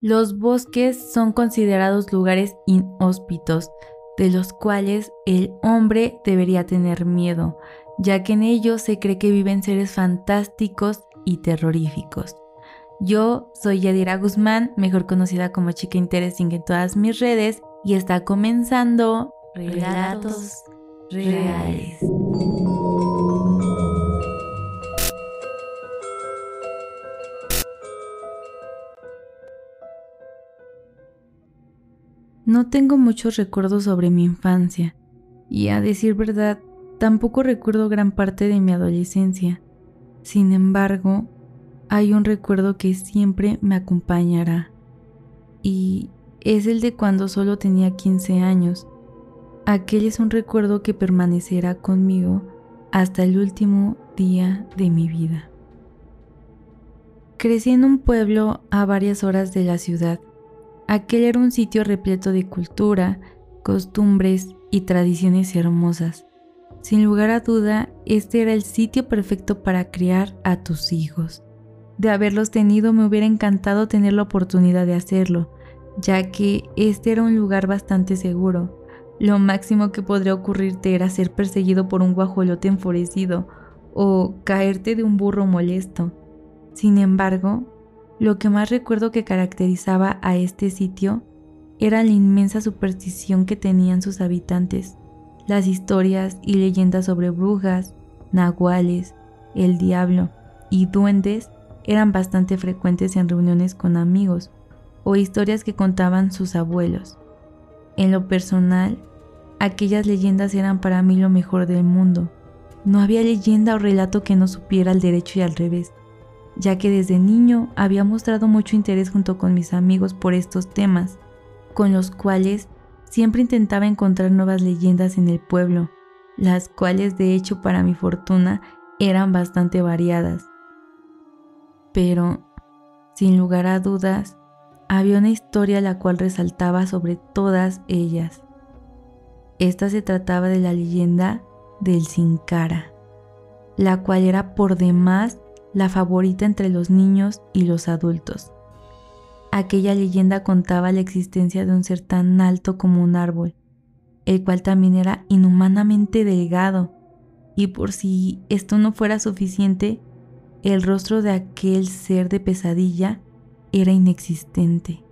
Los bosques son considerados lugares inhóspitos, de los cuales el hombre debería tener miedo, ya que en ellos se cree que viven seres fantásticos y terroríficos. Yo soy Yadira Guzmán, mejor conocida como Chica Interesting en todas mis redes, y está comenzando Relatos Reales. No tengo muchos recuerdos sobre mi infancia, y a decir verdad, tampoco recuerdo gran parte de mi adolescencia. Sin embargo, hay un recuerdo que siempre me acompañará, y es el de cuando solo tenía 15 años. Aquel es un recuerdo que permanecerá conmigo hasta el último día de mi vida. Crecí en un pueblo a varias horas de la ciudad Aquel era un sitio repleto de cultura, costumbres y tradiciones hermosas. Sin lugar a duda, este era el sitio perfecto para criar a tus hijos. De haberlos tenido me hubiera encantado tener la oportunidad de hacerlo, ya que este era un lugar bastante seguro. Lo máximo que podría ocurrirte era ser perseguido por un guajolote enfurecido o caerte de un burro molesto. Sin embargo, lo que más recuerdo que caracterizaba a este sitio era la inmensa superstición que tenían sus habitantes. Las historias y leyendas sobre brujas, nahuales, el diablo y duendes eran bastante frecuentes en reuniones con amigos o historias que contaban sus abuelos. En lo personal, aquellas leyendas eran para mí lo mejor del mundo. No había leyenda o relato que no supiera al derecho y al revés ya que desde niño había mostrado mucho interés junto con mis amigos por estos temas, con los cuales siempre intentaba encontrar nuevas leyendas en el pueblo, las cuales de hecho para mi fortuna eran bastante variadas. Pero, sin lugar a dudas, había una historia la cual resaltaba sobre todas ellas. Esta se trataba de la leyenda del Sin Cara, la cual era por demás la favorita entre los niños y los adultos. Aquella leyenda contaba la existencia de un ser tan alto como un árbol, el cual también era inhumanamente delgado, y por si esto no fuera suficiente, el rostro de aquel ser de pesadilla era inexistente.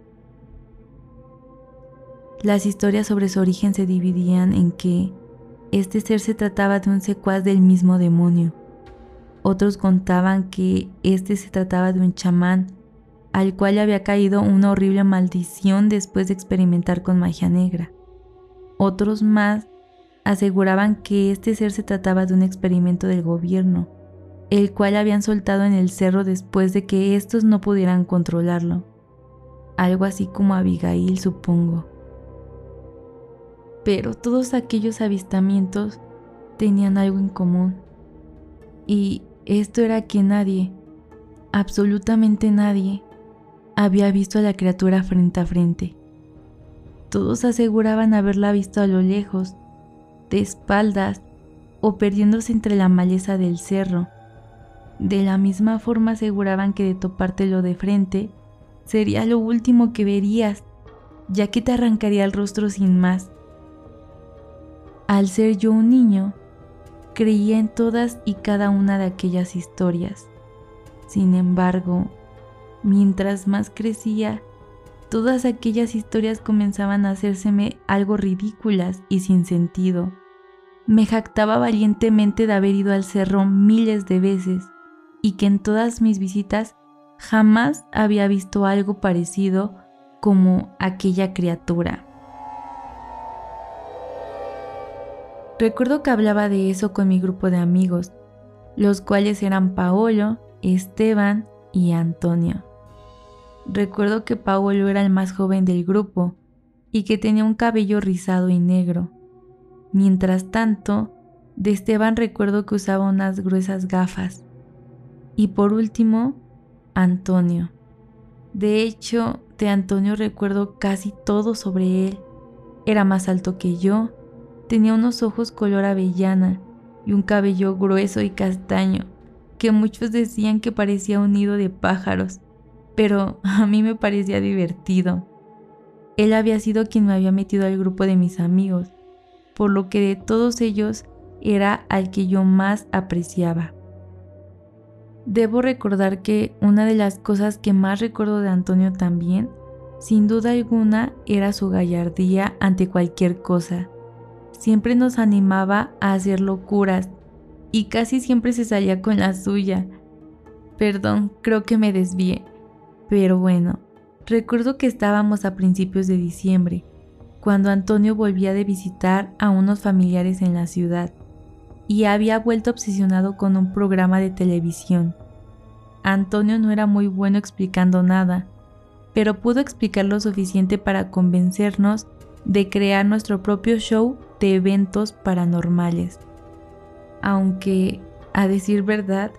Las historias sobre su origen se dividían en que este ser se trataba de un secuaz del mismo demonio, otros contaban que este se trataba de un chamán, al cual le había caído una horrible maldición después de experimentar con magia negra. Otros más aseguraban que este ser se trataba de un experimento del gobierno, el cual habían soltado en el cerro después de que estos no pudieran controlarlo. Algo así como Abigail, supongo. Pero todos aquellos avistamientos tenían algo en común. Y esto era que nadie, absolutamente nadie, había visto a la criatura frente a frente. Todos aseguraban haberla visto a lo lejos, de espaldas o perdiéndose entre la maleza del cerro. De la misma forma aseguraban que de topártelo de frente sería lo último que verías, ya que te arrancaría el rostro sin más. Al ser yo un niño, creía en todas y cada una de aquellas historias. Sin embargo, mientras más crecía, todas aquellas historias comenzaban a hacérseme algo ridículas y sin sentido. Me jactaba valientemente de haber ido al cerro miles de veces y que en todas mis visitas jamás había visto algo parecido como aquella criatura. Recuerdo que hablaba de eso con mi grupo de amigos, los cuales eran Paolo, Esteban y Antonio. Recuerdo que Paolo era el más joven del grupo y que tenía un cabello rizado y negro. Mientras tanto, de Esteban recuerdo que usaba unas gruesas gafas. Y por último, Antonio. De hecho, de Antonio recuerdo casi todo sobre él. Era más alto que yo Tenía unos ojos color avellana y un cabello grueso y castaño, que muchos decían que parecía un nido de pájaros. pero a mí me parecía divertido. Él había sido quien me había metido al grupo de mis amigos, por lo que de todos ellos era al que yo más apreciaba. Debo recordar que una de las cosas que más recuerdo de Antonio también, sin duda alguna, era su gallardía ante cualquier cosa. Siempre nos animaba a hacer locuras y casi siempre se salía con la suya. Perdón, creo que me desvié. Pero bueno, recuerdo que estábamos a principios de diciembre, cuando Antonio volvía de visitar a unos familiares en la ciudad y había vuelto obsesionado con un programa de televisión. Antonio no era muy bueno explicando nada, pero pudo explicar lo suficiente para convencernos de crear nuestro propio show de eventos paranormales. Aunque, a decir verdad,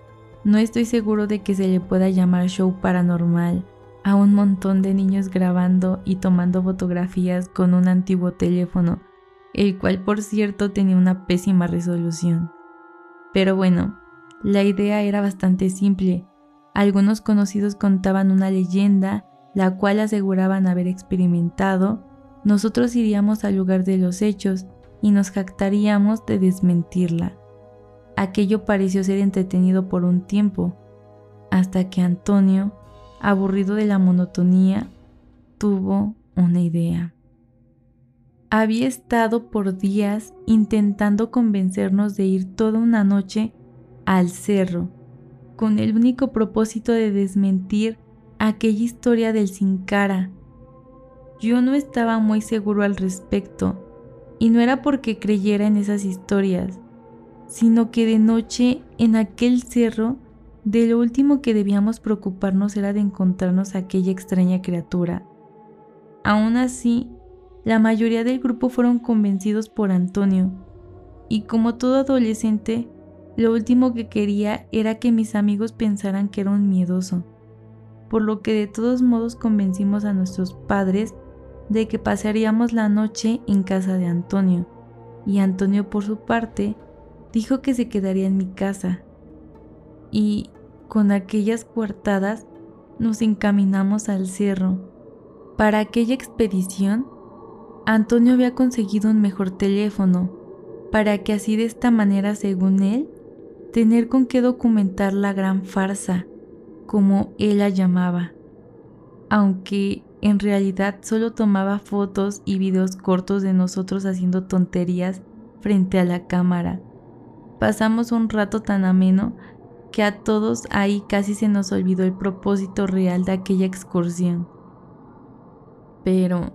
no estoy seguro de que se le pueda llamar show paranormal a un montón de niños grabando y tomando fotografías con un antiguo teléfono, el cual por cierto tenía una pésima resolución. Pero bueno, la idea era bastante simple. Algunos conocidos contaban una leyenda, la cual aseguraban haber experimentado. Nosotros iríamos al lugar de los hechos y nos jactaríamos de desmentirla. Aquello pareció ser entretenido por un tiempo, hasta que Antonio, aburrido de la monotonía, tuvo una idea. Había estado por días intentando convencernos de ir toda una noche al cerro, con el único propósito de desmentir aquella historia del sin cara. Yo no estaba muy seguro al respecto, y no era porque creyera en esas historias, sino que de noche en aquel cerro, de lo último que debíamos preocuparnos era de encontrarnos a aquella extraña criatura. Aún así, la mayoría del grupo fueron convencidos por Antonio, y como todo adolescente, lo último que quería era que mis amigos pensaran que era un miedoso, por lo que de todos modos convencimos a nuestros padres de que pasaríamos la noche en casa de Antonio, y Antonio por su parte dijo que se quedaría en mi casa. Y con aquellas coartadas nos encaminamos al cerro. Para aquella expedición, Antonio había conseguido un mejor teléfono, para que así de esta manera, según él, tener con qué documentar la gran farsa, como él la llamaba. Aunque en realidad solo tomaba fotos y videos cortos de nosotros haciendo tonterías frente a la cámara Pasamos un rato tan ameno que a todos ahí casi se nos olvidó el propósito real de aquella excursión. Pero,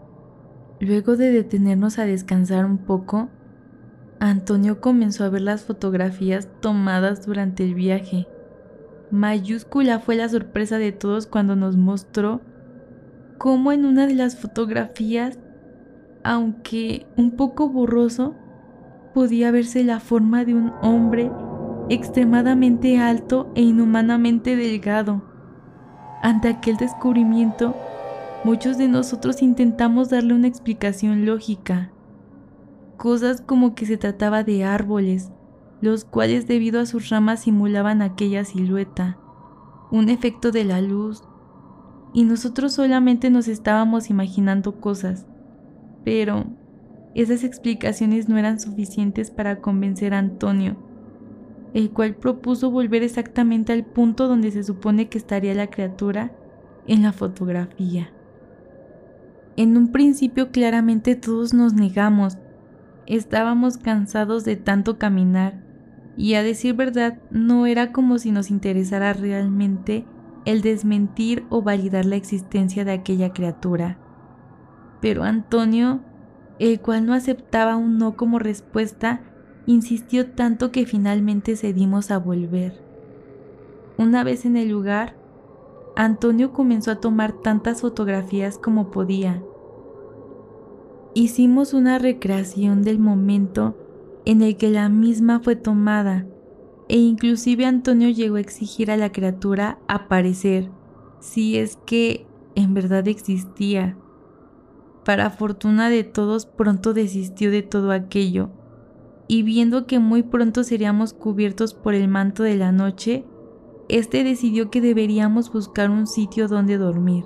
luego de detenernos a descansar un poco, Antonio comenzó a ver las fotografías tomadas durante el viaje. Mayúscula fue la sorpresa de todos cuando nos mostró cómo en una de las fotografías, aunque un poco borroso, podía verse la forma de un hombre extremadamente alto e inhumanamente delgado. Ante aquel descubrimiento, muchos de nosotros intentamos darle una explicación lógica. Cosas como que se trataba de árboles, los cuales debido a sus ramas simulaban aquella silueta, un efecto de la luz, y nosotros solamente nos estábamos imaginando cosas. Pero esas explicaciones no eran suficientes para convencer a Antonio, el cual propuso volver exactamente al punto donde se supone que estaría la criatura en la fotografía. En un principio claramente todos nos negamos, estábamos cansados de tanto caminar y a decir verdad no era como si nos interesara realmente el desmentir o validar la existencia de aquella criatura. Pero Antonio el cual no aceptaba un no como respuesta, insistió tanto que finalmente cedimos a volver. Una vez en el lugar, Antonio comenzó a tomar tantas fotografías como podía. Hicimos una recreación del momento en el que la misma fue tomada e inclusive Antonio llegó a exigir a la criatura aparecer, si es que en verdad existía. Para fortuna de todos pronto desistió de todo aquello, y viendo que muy pronto seríamos cubiertos por el manto de la noche, este decidió que deberíamos buscar un sitio donde dormir.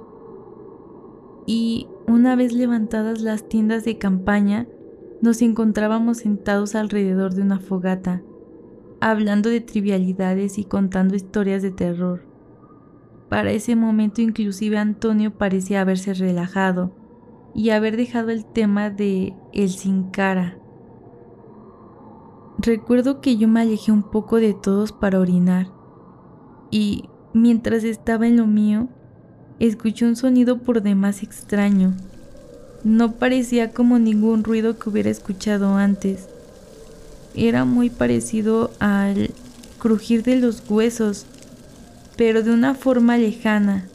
Y una vez levantadas las tiendas de campaña, nos encontrábamos sentados alrededor de una fogata, hablando de trivialidades y contando historias de terror. Para ese momento inclusive Antonio parecía haberse relajado y haber dejado el tema de el sin cara. Recuerdo que yo me alejé un poco de todos para orinar y mientras estaba en lo mío, escuché un sonido por demás extraño. No parecía como ningún ruido que hubiera escuchado antes. Era muy parecido al crujir de los huesos, pero de una forma lejana,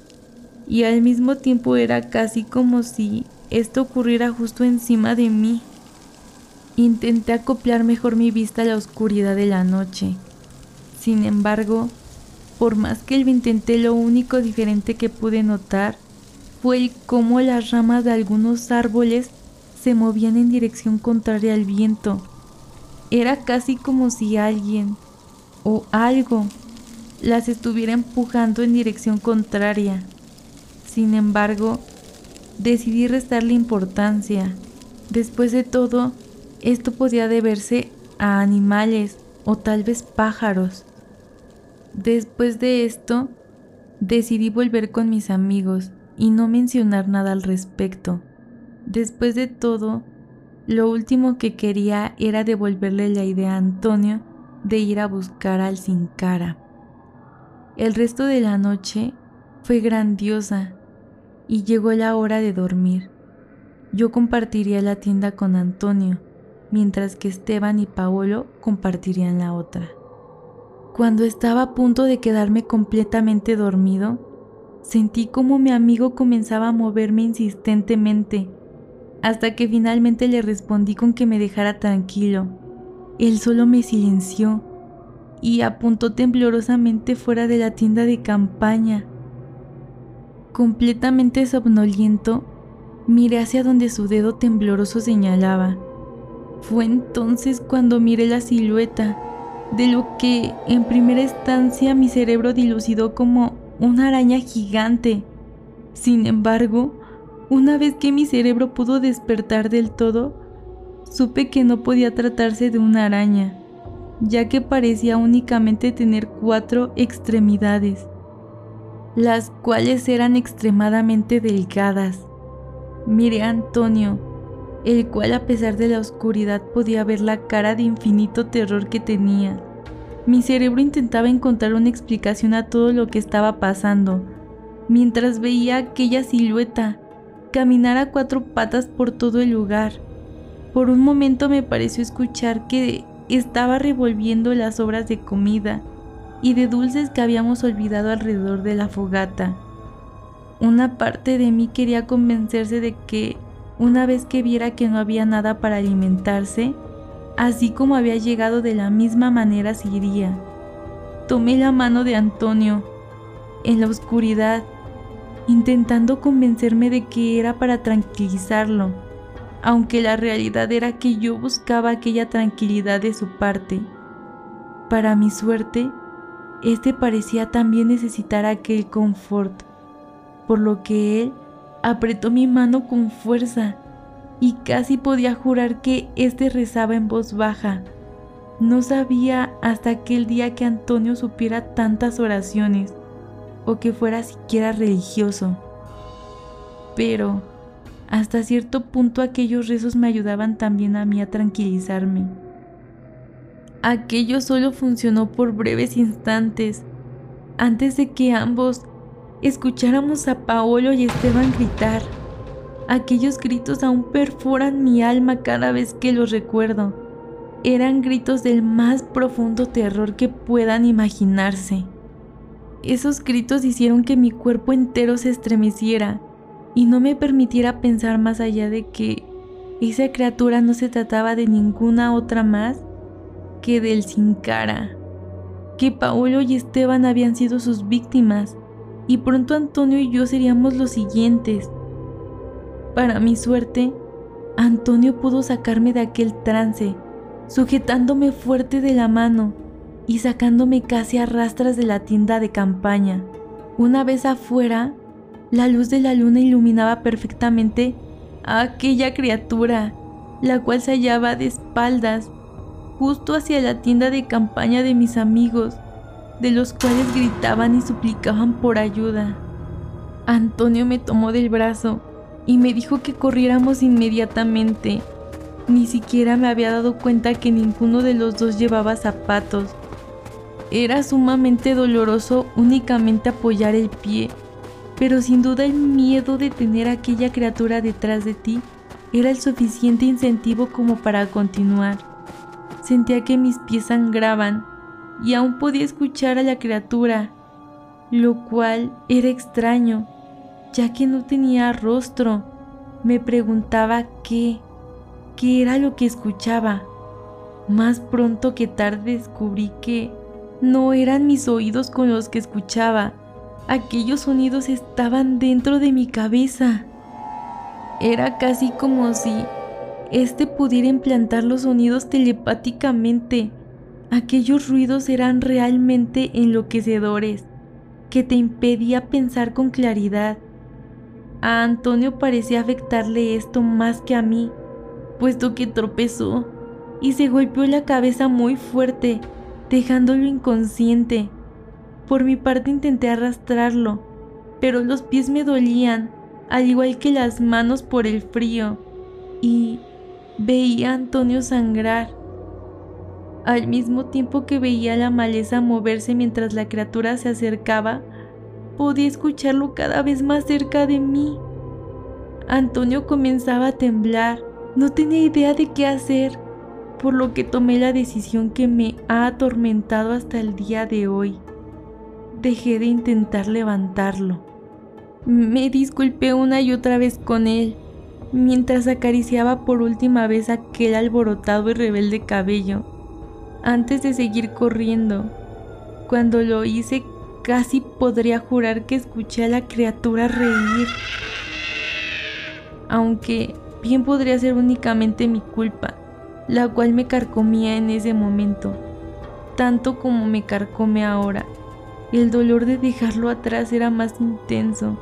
y al mismo tiempo era casi como si esto ocurriera justo encima de mí. Intenté acoplar mejor mi vista a la oscuridad de la noche. Sin embargo, por más que lo intenté, lo único diferente que pude notar fue el cómo las ramas de algunos árboles se movían en dirección contraria al viento. Era casi como si alguien o algo las estuviera empujando en dirección contraria. Sin embargo, decidí restarle importancia. Después de todo, esto podía deberse a animales o tal vez pájaros. Después de esto, decidí volver con mis amigos y no mencionar nada al respecto. Después de todo, lo último que quería era devolverle la idea a Antonio de ir a buscar al sin cara. El resto de la noche fue grandiosa y llegó la hora de dormir. Yo compartiría la tienda con Antonio, mientras que Esteban y Paolo compartirían la otra. Cuando estaba a punto de quedarme completamente dormido, sentí como mi amigo comenzaba a moverme insistentemente, hasta que finalmente le respondí con que me dejara tranquilo. Él solo me silenció y apuntó temblorosamente fuera de la tienda de campaña. Completamente somnoliento, miré hacia donde su dedo tembloroso señalaba. Fue entonces cuando miré la silueta de lo que en primera instancia mi cerebro dilucidó como una araña gigante. Sin embargo, una vez que mi cerebro pudo despertar del todo, supe que no podía tratarse de una araña, ya que parecía únicamente tener cuatro extremidades, las cuales eran extremadamente delgadas. Miré a Antonio, el cual a pesar de la oscuridad podía ver la cara de infinito terror que tenía. Mi cerebro intentaba encontrar una explicación a todo lo que estaba pasando, mientras veía aquella silueta caminar a cuatro patas por todo el lugar. Por un momento me pareció escuchar que estaba revolviendo las obras de comida y de dulces que habíamos olvidado alrededor de la fogata. Una parte de mí quería convencerse de que una vez que viera que no había nada para alimentarse, así como había llegado de la misma manera seguiría. Tomé la mano de Antonio en la oscuridad, intentando convencerme de que era para tranquilizarlo, aunque la realidad era que yo buscaba aquella tranquilidad de su parte. Para mi suerte, este parecía también necesitar aquel confort, por lo que él apretó mi mano con fuerza y casi podía jurar que éste rezaba en voz baja. No sabía hasta aquel día que Antonio supiera tantas oraciones o que fuera siquiera religioso. Pero hasta cierto punto aquellos rezos me ayudaban también a mí a tranquilizarme. Aquello solo funcionó por breves instantes, antes de que ambos escucháramos a Paolo y Esteban gritar. Aquellos gritos aún perforan mi alma cada vez que los recuerdo. Eran gritos del más profundo terror que puedan imaginarse. Esos gritos hicieron que mi cuerpo entero se estremeciera y no me permitiera pensar más allá de que esa criatura no se trataba de ninguna otra más que del sin cara, que Paolo y Esteban habían sido sus víctimas y pronto Antonio y yo seríamos los siguientes. Para mi suerte, Antonio pudo sacarme de aquel trance, sujetándome fuerte de la mano, y sacándome casi a rastras de la tienda de campaña. Una vez afuera, la luz de la luna iluminaba perfectamente a aquella criatura, la cual se hallaba de espaldas, justo hacia la tienda de campaña de mis amigos, de los cuales gritaban y suplicaban por ayuda. Antonio me tomó del brazo y me dijo que corriéramos inmediatamente. Ni siquiera me había dado cuenta que ninguno de los dos llevaba zapatos. Era sumamente doloroso únicamente apoyar el pie, pero sin duda el miedo de tener a aquella criatura detrás de ti era el suficiente incentivo como para continuar. Sentía que mis pies sangraban y aún podía escuchar a la criatura, lo cual era extraño, ya que no tenía rostro. Me preguntaba qué, qué era lo que escuchaba. Más pronto que tarde descubrí que no eran mis oídos con los que escuchaba. Aquellos sonidos estaban dentro de mi cabeza. Era casi como si éste pudiera implantar los sonidos telepáticamente. Aquellos ruidos eran realmente enloquecedores, que te impedía pensar con claridad. A Antonio parecía afectarle esto más que a mí, puesto que tropezó y se golpeó la cabeza muy fuerte, dejándolo inconsciente. Por mi parte intenté arrastrarlo, pero los pies me dolían, al igual que las manos por el frío, y veía a Antonio sangrar. Al mismo tiempo que veía la maleza moverse mientras la criatura se acercaba, podía escucharlo cada vez más cerca de mí. Antonio comenzaba a temblar, no tenía idea de qué hacer, por lo que tomé la decisión que me ha atormentado hasta el día de hoy. Dejé de intentar levantarlo. Me disculpé una y otra vez con él, mientras acariciaba por última vez aquel alborotado y rebelde cabello, antes de seguir corriendo. Cuando lo hice Casi podría jurar que escuché a la criatura reír. Aunque bien podría ser únicamente mi culpa, la cual me carcomía en ese momento, tanto como me carcome ahora. El dolor de dejarlo atrás era más intenso,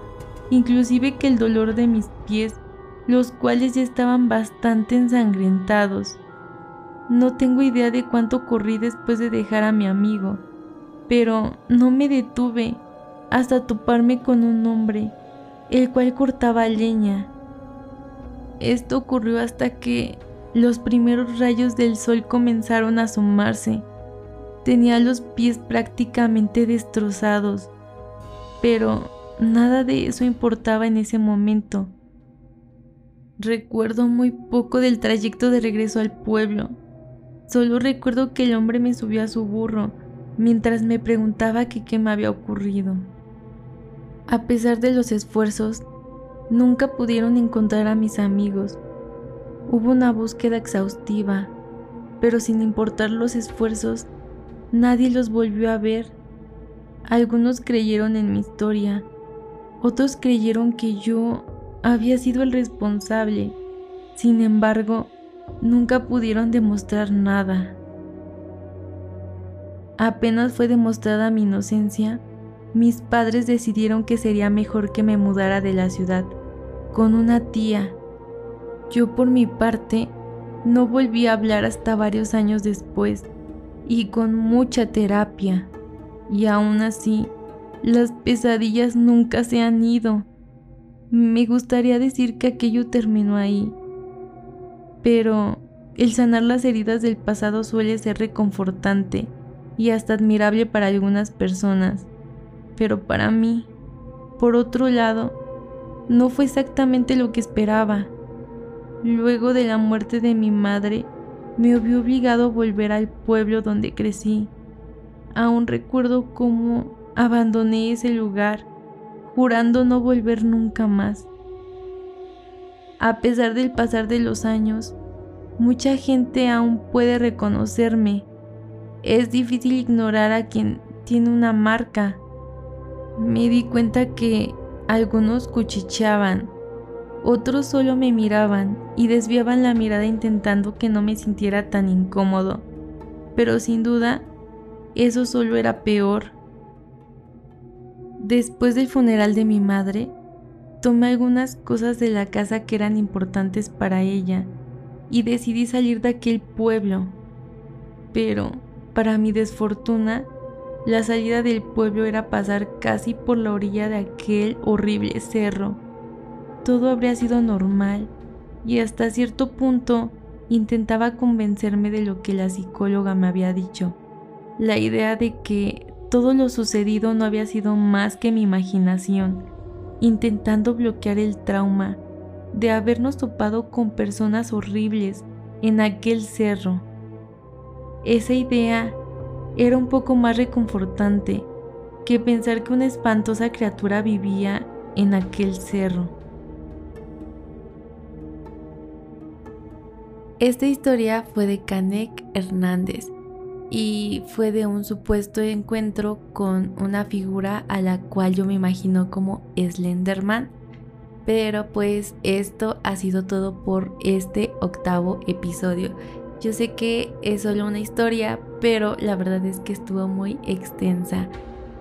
inclusive que el dolor de mis pies, los cuales ya estaban bastante ensangrentados. No tengo idea de cuánto corrí después de dejar a mi amigo pero no me detuve hasta toparme con un hombre, el cual cortaba leña. Esto ocurrió hasta que los primeros rayos del sol comenzaron a asomarse. Tenía los pies prácticamente destrozados, pero nada de eso importaba en ese momento. Recuerdo muy poco del trayecto de regreso al pueblo. Solo recuerdo que el hombre me subió a su burro mientras me preguntaba qué me había ocurrido. A pesar de los esfuerzos, nunca pudieron encontrar a mis amigos. Hubo una búsqueda exhaustiva, pero sin importar los esfuerzos, nadie los volvió a ver. Algunos creyeron en mi historia, otros creyeron que yo había sido el responsable. Sin embargo, nunca pudieron demostrar nada. Apenas fue demostrada mi inocencia, mis padres decidieron que sería mejor que me mudara de la ciudad con una tía. Yo por mi parte no volví a hablar hasta varios años después y con mucha terapia. Y aún así, las pesadillas nunca se han ido. Me gustaría decir que aquello terminó ahí. Pero el sanar las heridas del pasado suele ser reconfortante y hasta admirable para algunas personas, pero para mí, por otro lado, no fue exactamente lo que esperaba. Luego de la muerte de mi madre, me vi obligado a volver al pueblo donde crecí. Aún recuerdo cómo abandoné ese lugar, jurando no volver nunca más. A pesar del pasar de los años, mucha gente aún puede reconocerme es difícil ignorar a quien tiene una marca. Me di cuenta que algunos cuchicheaban, otros solo me miraban y desviaban la mirada intentando que no me sintiera tan incómodo. Pero sin duda, eso solo era peor. Después del funeral de mi madre, tomé algunas cosas de la casa que eran importantes para ella y decidí salir de aquel pueblo. Pero, para mi desfortuna, la salida del pueblo era pasar casi por la orilla de aquel horrible cerro. Todo habría sido normal y hasta cierto punto intentaba convencerme de lo que la psicóloga me había dicho. La idea de que todo lo sucedido no había sido más que mi imaginación, intentando bloquear el trauma de habernos topado con personas horribles en aquel cerro. Esa idea era un poco más reconfortante que pensar que una espantosa criatura vivía en aquel cerro. Esta historia fue de Canek Hernández y fue de un supuesto encuentro con una figura a la cual yo me imagino como Slenderman pero pues esto ha sido todo por este octavo episodio. Yo sé que es solo una historia, pero la verdad es que estuvo muy extensa.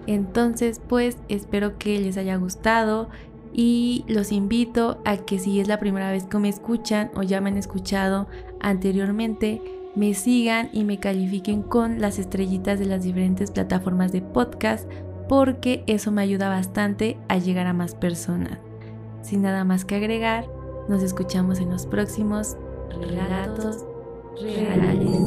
Entonces pues espero que les haya gustado y los invito a que si es la primera vez que me escuchan o ya me han escuchado anteriormente, me sigan y me califiquen con las estrellitas de las diferentes plataformas de podcast porque eso me ayuda bastante a llegar a más personas. Sin nada más que agregar, nos escuchamos en los próximos relatos reales.